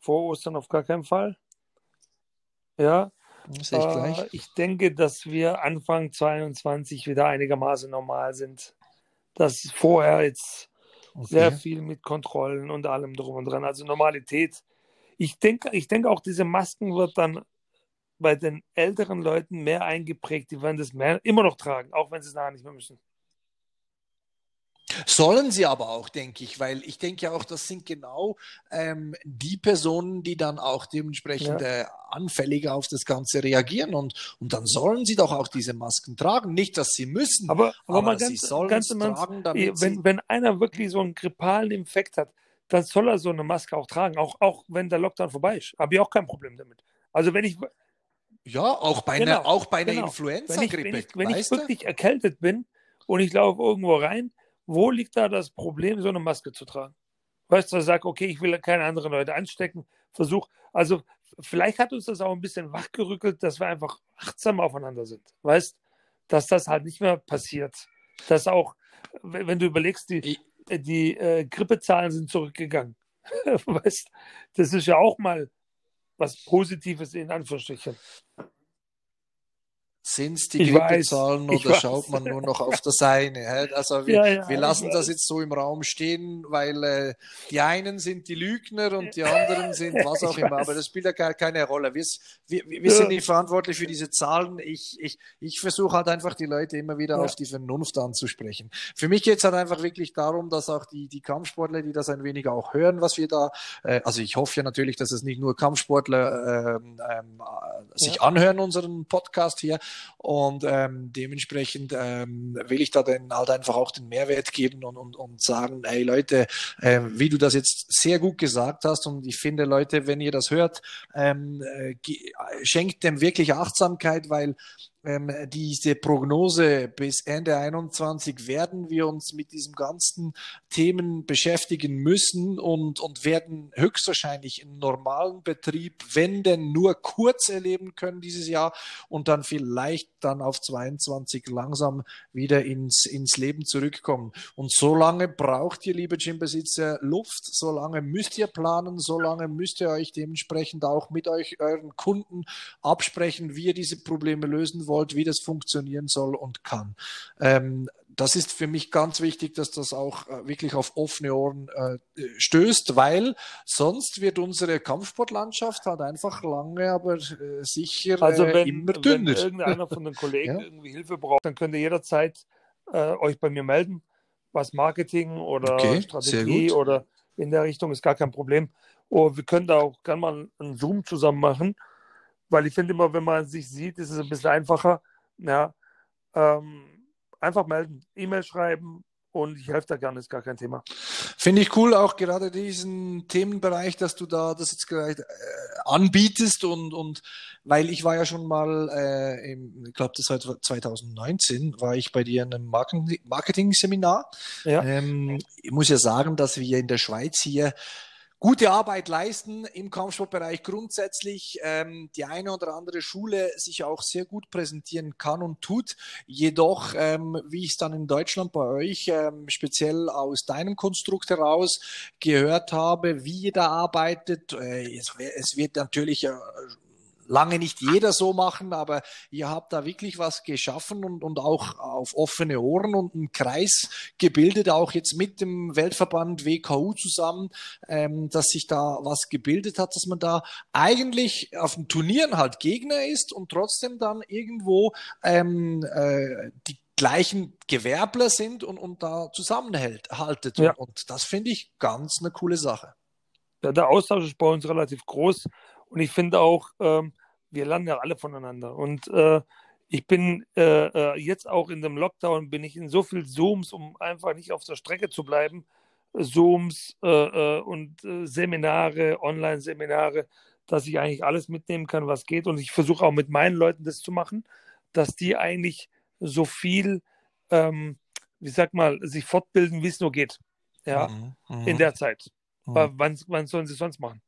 Vor Ostern auf gar keinen Fall. Ja. Ich, äh, ich denke, dass wir Anfang 22 wieder einigermaßen normal sind. Dass vorher jetzt okay. sehr viel mit Kontrollen und allem drum und dran. Also Normalität. Ich denke, ich denke auch, diese Masken wird dann bei den älteren Leuten mehr eingeprägt. Die werden das mehr, immer noch tragen, auch wenn sie es nachher nicht mehr müssen. Sollen sie aber auch, denke ich, weil ich denke ja auch, das sind genau ähm, die Personen, die dann auch dementsprechend ja. äh, anfälliger auf das Ganze reagieren und, und dann sollen sie doch auch diese Masken tragen. Nicht, dass sie müssen, aber, aber, aber sie sollen ganz es tragen, damit wenn, wenn einer wirklich so einen grippalen Infekt hat, dann soll er so eine Maske auch tragen, auch, auch wenn der Lockdown vorbei ist. Habe ich auch kein Problem damit. Also wenn ich ja, auch bei genau, einer, auch bei einer genau. Influenza-Grippe. Wenn ich, wenn ich, wenn ich wirklich erkältet bin und ich laufe irgendwo rein, wo liegt da das Problem, so eine Maske zu tragen? Weißt du, sag, okay, ich will keine anderen Leute anstecken, versuch, also vielleicht hat uns das auch ein bisschen wachgerückelt, dass wir einfach achtsam aufeinander sind. Weißt, dass das halt nicht mehr passiert. Dass auch, wenn du überlegst, die, die äh, Grippezahlen sind zurückgegangen. weißt, das ist ja auch mal was Positives in Anführungsstrichen. Sind es die Grippezahlen oder schaut man nur noch auf das eine? Also wir, ja, ja, wir lassen das jetzt so im Raum stehen, weil äh, die einen sind die Lügner und die anderen sind was auch immer, aber das spielt ja gar keine Rolle. Wir, wir, wir sind nicht verantwortlich für diese Zahlen. Ich, ich, ich versuche halt einfach die Leute immer wieder auf die Vernunft anzusprechen. Für mich geht es halt einfach wirklich darum, dass auch die, die Kampfsportler, die das ein wenig auch hören, was wir da, äh, also ich hoffe ja natürlich, dass es nicht nur Kampfsportler ähm, ähm, sich anhören, unseren Podcast hier, und ähm, dementsprechend ähm, will ich da dann halt einfach auch den Mehrwert geben und, und, und sagen, hey Leute, äh, wie du das jetzt sehr gut gesagt hast und ich finde Leute, wenn ihr das hört, ähm, äh, schenkt dem wirklich Achtsamkeit, weil ähm, diese Prognose bis Ende 21 werden wir uns mit diesen ganzen Themen beschäftigen müssen und, und werden höchstwahrscheinlich im normalen Betrieb, wenn denn nur kurz erleben können dieses Jahr und dann vielleicht dann auf 22 langsam wieder ins, ins Leben zurückkommen. Und so lange braucht ihr, liebe Gymbesitzer, Luft, so lange müsst ihr planen, so lange müsst ihr euch dementsprechend auch mit euch, euren Kunden absprechen, wie ihr diese Probleme lösen wollt wollt, wie das funktionieren soll und kann. Ähm, das ist für mich ganz wichtig, dass das auch äh, wirklich auf offene Ohren äh, stößt, weil sonst wird unsere Kampfsportlandschaft halt einfach lange, aber äh, sicher also wenn, immer dünner. Wenn irgendeiner von den Kollegen ja? irgendwie Hilfe braucht, dann könnt ihr jederzeit äh, euch bei mir melden, was Marketing oder okay, Strategie oder in der Richtung ist gar kein Problem. Oh, wir können da auch gerne mal einen Zoom zusammen machen weil ich finde immer, wenn man sich sieht, ist es ein bisschen einfacher. Ja, ähm, einfach melden, E-Mail schreiben und ich helfe da gerne, ist gar kein Thema. Finde ich cool, auch gerade diesen Themenbereich, dass du da das jetzt gerade äh, anbietest und, und weil ich war ja schon mal, äh, im, ich glaube, das war 2019, war ich bei dir in einem Marketing-Seminar. Ja. Ähm, ich muss ja sagen, dass wir in der Schweiz hier gute Arbeit leisten im Kampfsportbereich grundsätzlich. Ähm, die eine oder andere Schule sich auch sehr gut präsentieren kann und tut. Jedoch, ähm, wie ich es dann in Deutschland bei euch ähm, speziell aus deinem Konstrukt heraus gehört habe, wie da arbeitet, äh, es, es, wird natürlich äh, lange nicht jeder so machen, aber ihr habt da wirklich was geschaffen und, und auch auf offene Ohren und einen Kreis gebildet, auch jetzt mit dem Weltverband WKU zusammen, ähm, dass sich da was gebildet hat, dass man da eigentlich auf den Turnieren halt Gegner ist und trotzdem dann irgendwo ähm, äh, die gleichen Gewerbler sind und, und da zusammenhält, haltet. Ja. Und, und das finde ich ganz eine coole Sache. Ja, der Austausch ist bei uns relativ groß und ich finde auch, ähm, wir lernen ja alle voneinander. Und äh, ich bin äh, äh, jetzt auch in dem Lockdown, bin ich in so viel Zooms, um einfach nicht auf der Strecke zu bleiben. Zooms äh, äh, und äh, Seminare, Online-Seminare, dass ich eigentlich alles mitnehmen kann, was geht. Und ich versuche auch mit meinen Leuten das zu machen, dass die eigentlich so viel, ähm, wie sag mal, sich fortbilden, wie es nur geht. Ja, mhm, in mhm. der Zeit. Mhm. Wann, wann sollen sie es sonst machen?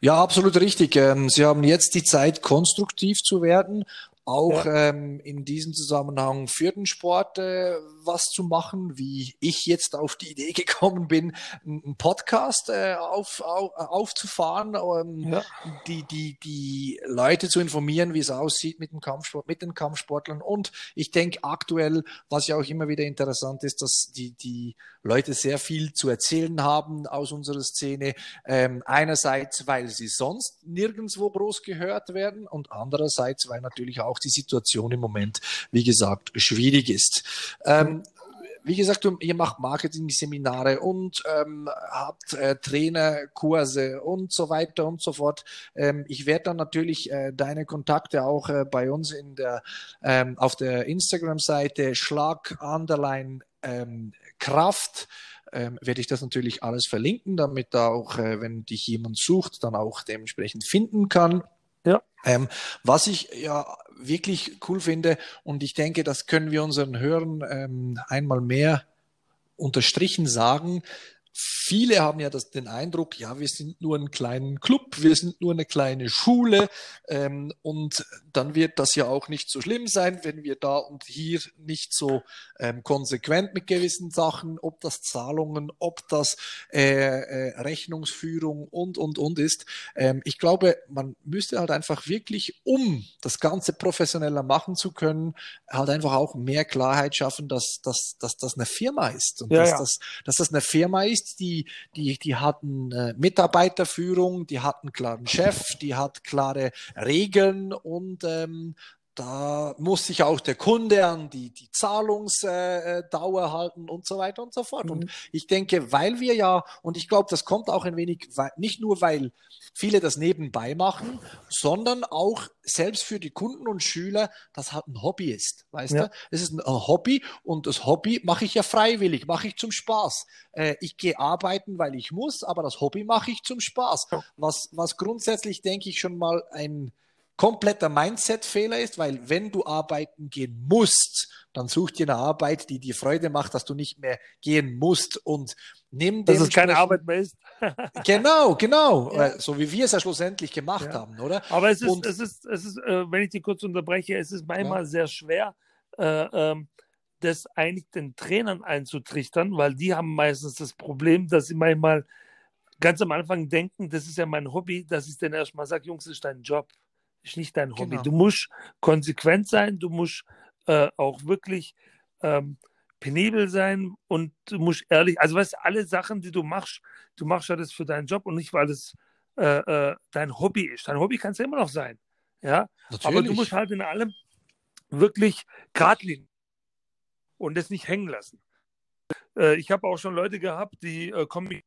Ja, absolut richtig. Ähm, sie haben jetzt die Zeit, konstruktiv zu werden, auch ja. ähm, in diesem Zusammenhang für den Sport äh, was zu machen, wie ich jetzt auf die Idee gekommen bin, einen Podcast äh, auf, auf, aufzufahren, ähm, ja. die, die, die Leute zu informieren, wie es aussieht mit dem Kampfsport, mit den Kampfsportlern. Und ich denke aktuell, was ja auch immer wieder interessant ist, dass die, die Leute sehr viel zu erzählen haben aus unserer Szene. Ähm, einerseits, weil sie sonst nirgendwo groß gehört werden und andererseits, weil natürlich auch die Situation im Moment, wie gesagt, schwierig ist. Ähm, wie gesagt, ihr macht Marketing-Seminare und ähm, habt äh, Trainerkurse und so weiter und so fort. Ähm, ich werde dann natürlich äh, deine Kontakte auch äh, bei uns in der ähm, auf der Instagram-Seite Schlag Underline ähm, Kraft ähm, werde ich das natürlich alles verlinken, damit da auch, äh, wenn dich jemand sucht, dann auch dementsprechend finden kann. Ja. Ähm, was ich ja wirklich cool finde und ich denke, das können wir unseren Hörern ähm, einmal mehr unterstrichen sagen, Viele haben ja das, den Eindruck, ja, wir sind nur ein kleiner Club, wir sind nur eine kleine Schule ähm, und dann wird das ja auch nicht so schlimm sein, wenn wir da und hier nicht so ähm, konsequent mit gewissen Sachen, ob das Zahlungen, ob das äh, äh, Rechnungsführung und, und, und ist. Ähm, ich glaube, man müsste halt einfach wirklich, um das Ganze professioneller machen zu können, halt einfach auch mehr Klarheit schaffen, dass, dass, dass das eine Firma ist und ja, dass, ja. Das, dass das eine Firma ist, ist, die, die, die hatten äh, Mitarbeiterführung, die hatten klaren Chef, die hat klare Regeln und ähm, da muss sich auch der Kunde an die, die Zahlungsdauer äh, halten und so weiter und so fort. Mhm. Und ich denke, weil wir ja, und ich glaube, das kommt auch ein wenig, nicht nur, weil viele das nebenbei machen, sondern auch selbst für die Kunden und Schüler, das halt ein Hobby ist. Weißt ja. du? Es ist ein Hobby und das Hobby mache ich ja freiwillig, mache ich zum Spaß. Äh, ich gehe arbeiten, weil ich muss, aber das Hobby mache ich zum Spaß. Was, was grundsätzlich, denke ich, schon mal ein kompletter Mindset-Fehler ist, weil wenn du arbeiten gehen musst, dann such dir eine Arbeit, die dir Freude macht, dass du nicht mehr gehen musst und nimm Dass es keine Arbeit mehr ist. genau, genau. Ja. So wie wir es ja schlussendlich gemacht ja. haben, oder? Aber es ist, und, es ist, es ist, äh, wenn ich dich kurz unterbreche, es ist manchmal ja. sehr schwer, äh, ähm, das eigentlich den Trainern einzutrichtern, weil die haben meistens das Problem, dass sie manchmal ganz am Anfang denken, das ist ja mein Hobby, dass ich dann erstmal sage, Jungs, das ist dein Job ist nicht dein Hobby. Genau. Du musst konsequent sein, du musst äh, auch wirklich ähm, penibel sein und du musst ehrlich, also weißt du, alle Sachen, die du machst, du machst ja das für deinen Job und nicht, weil es äh, äh, dein Hobby ist. Dein Hobby kann es ja immer noch sein. Ja, Natürlich. aber du musst halt in allem wirklich geradlinig und das nicht hängen lassen. Äh, ich habe auch schon Leute gehabt, die äh, kommen,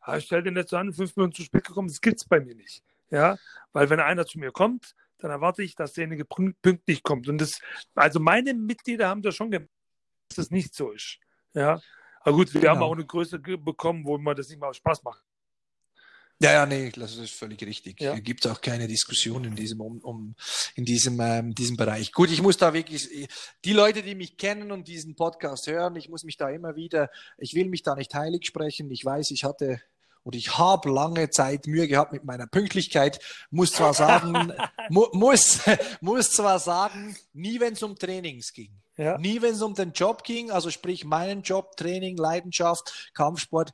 ah, ich stell dir nicht so an, fünf Minuten zu spät gekommen, das gibt es bei mir nicht. Ja, weil wenn einer zu mir kommt, dann erwarte ich, dass derjenige pünktlich kommt. Und das, also meine Mitglieder haben das schon gemerkt, dass das nicht so ist. Ja, aber gut, wir genau. haben auch eine Größe bekommen, wo man das nicht mal Spaß macht. Ja, ja, nee, das ist völlig richtig. Ja. Gibt auch keine Diskussion in diesem, um, um in diesem, ähm, diesem Bereich. Gut, ich muss da wirklich, die Leute, die mich kennen und diesen Podcast hören, ich muss mich da immer wieder, ich will mich da nicht heilig sprechen. Ich weiß, ich hatte und ich habe lange Zeit Mühe gehabt mit meiner Pünktlichkeit. Muss zwar sagen, mu muss, muss zwar sagen, nie wenn es um Trainings ging. Ja. Nie, wenn es um den Job ging, also sprich meinen Job, Training, Leidenschaft, Kampfsport,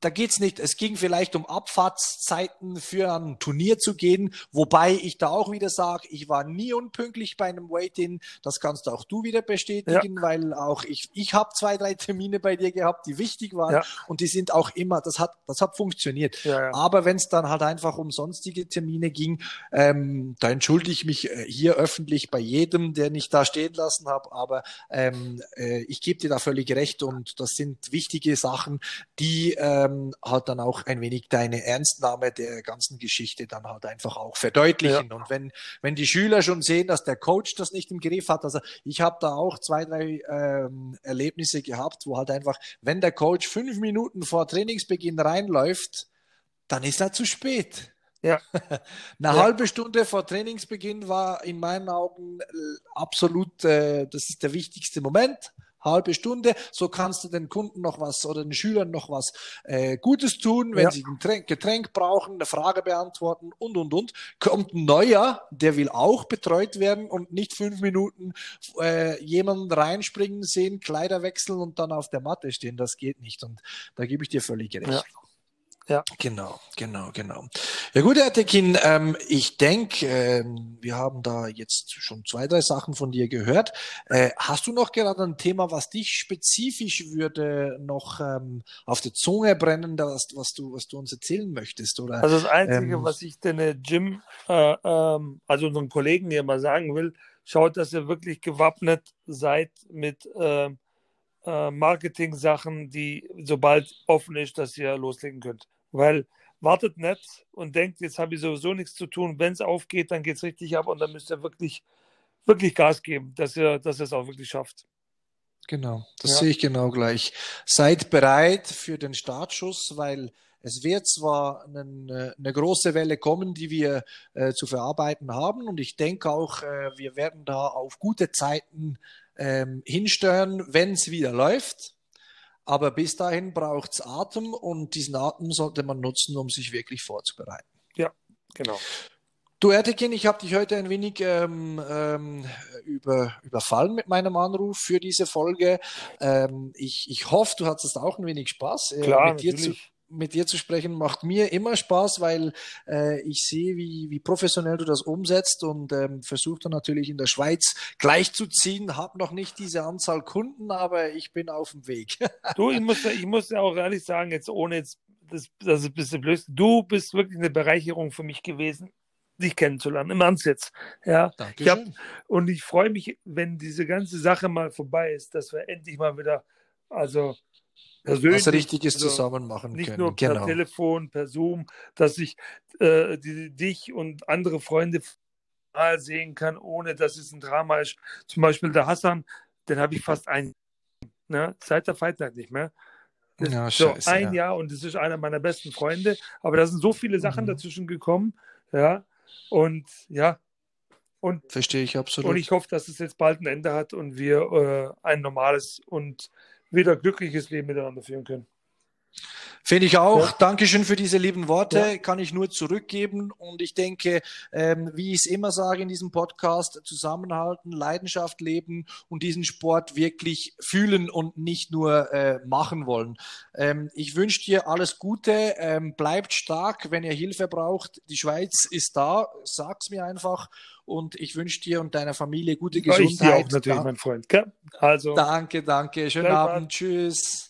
da geht's nicht. Es ging vielleicht um Abfahrtszeiten für ein Turnier zu gehen, wobei ich da auch wieder sage, ich war nie unpünktlich bei einem Wait-In. Das kannst auch du wieder bestätigen, ja. weil auch ich, ich habe zwei, drei Termine bei dir gehabt, die wichtig waren ja. und die sind auch immer, das hat, das hat funktioniert. Ja, Aber wenn es dann halt einfach um sonstige Termine ging, ähm, da entschuldige ich mich äh, hier öffentlich bei jedem, der nicht da stehen lassen habe. Aber ähm, äh, ich gebe dir da völlig recht und das sind wichtige Sachen, die ähm, halt dann auch ein wenig deine Ernstnahme der ganzen Geschichte dann halt einfach auch verdeutlichen. Ja. Und wenn, wenn die Schüler schon sehen, dass der Coach das nicht im Griff hat, also ich habe da auch zwei, drei ähm, Erlebnisse gehabt, wo halt einfach, wenn der Coach fünf Minuten vor Trainingsbeginn reinläuft, dann ist er zu spät. Ja. Eine ja. halbe Stunde vor Trainingsbeginn war in meinen Augen äh, absolut, äh, das ist der wichtigste Moment halbe Stunde. So kannst du den Kunden noch was oder den Schülern noch was äh, Gutes tun, wenn ja. sie ein Getränk, Getränk brauchen, eine Frage beantworten und und und. Kommt ein neuer, der will auch betreut werden und nicht fünf Minuten äh, jemanden reinspringen sehen, Kleider wechseln und dann auf der Matte stehen. Das geht nicht. Und da gebe ich dir völlig recht. Ja. Ja. Genau, genau, genau. Ja gut, Herr Tekin, ähm, ich denke, ähm, wir haben da jetzt schon zwei, drei Sachen von dir gehört. Äh, hast du noch gerade ein Thema, was dich spezifisch würde noch ähm, auf der Zunge brennen, was, was, du, was du uns erzählen möchtest? Oder, also das Einzige, ähm, was ich den Jim, äh, ähm, also unseren Kollegen hier mal sagen will, schaut, dass ihr wirklich gewappnet seid mit äh, äh Marketing-Sachen, die sobald offen ist, dass ihr loslegen könnt. Weil wartet nicht und denkt, jetzt habe ich sowieso nichts zu tun. Wenn es aufgeht, dann geht es richtig ab und dann müsst ihr wirklich, wirklich Gas geben, dass ihr, dass ihr es auch wirklich schafft. Genau, das ja. sehe ich genau gleich. Seid bereit für den Startschuss, weil es wird zwar eine, eine große Welle kommen, die wir äh, zu verarbeiten haben und ich denke auch, äh, wir werden da auf gute Zeiten ähm, hinsteuern, wenn es wieder läuft. Aber bis dahin braucht es Atem und diesen Atem sollte man nutzen, um sich wirklich vorzubereiten. Ja, genau. Du Ertekin, ich habe dich heute ein wenig ähm, ähm, über, überfallen mit meinem Anruf für diese Folge. Ähm, ich, ich hoffe, du hattest auch ein wenig Spaß. Äh, Klar, mit dir natürlich. Zu, mit dir zu sprechen macht mir immer Spaß, weil äh, ich sehe, wie, wie professionell du das umsetzt und ähm, versuche dann natürlich in der Schweiz gleichzuziehen. Habe noch nicht diese Anzahl Kunden, aber ich bin auf dem Weg. du, ich muss, ich muss ja auch ehrlich sagen, jetzt ohne jetzt, das, das ist ein bisschen blöd, du bist wirklich eine Bereicherung für mich gewesen dich kennenzulernen, im Ernst jetzt. Ja, Dankeschön. Ich hab, und ich freue mich, wenn diese ganze Sache mal vorbei ist, dass wir endlich mal wieder, also persönlich. Was Richtiges also zusammen machen nicht können. Nicht nur per genau. Telefon, per Zoom, dass ich äh, die, dich und andere Freunde sehen kann, ohne dass es ein Drama ist. Zum Beispiel der Hassan, den habe ich fast ein, ne, seit der Fight Night nicht mehr. Ja, so scheiße, ein ja. Jahr und das ist einer meiner besten Freunde. Aber da sind so viele Sachen mhm. dazwischen gekommen, ja. Und ja, und verstehe ich absolut. Und ich hoffe, dass es jetzt bald ein Ende hat und wir äh, ein normales und wieder glückliches Leben miteinander führen können. Finde ich auch. Ja. Dankeschön für diese lieben Worte. Ja. Kann ich nur zurückgeben. Und ich denke, ähm, wie ich es immer sage in diesem Podcast, zusammenhalten, Leidenschaft leben und diesen Sport wirklich fühlen und nicht nur äh, machen wollen. Ähm, ich wünsche dir alles Gute. Ähm, bleibt stark, wenn ihr Hilfe braucht. Die Schweiz ist da. Sag's mir einfach. Und ich wünsche dir und deiner Familie gute Gesundheit. Ich dir auch natürlich, mein Freund. Also, danke, danke. Schönen Abend. Tschüss.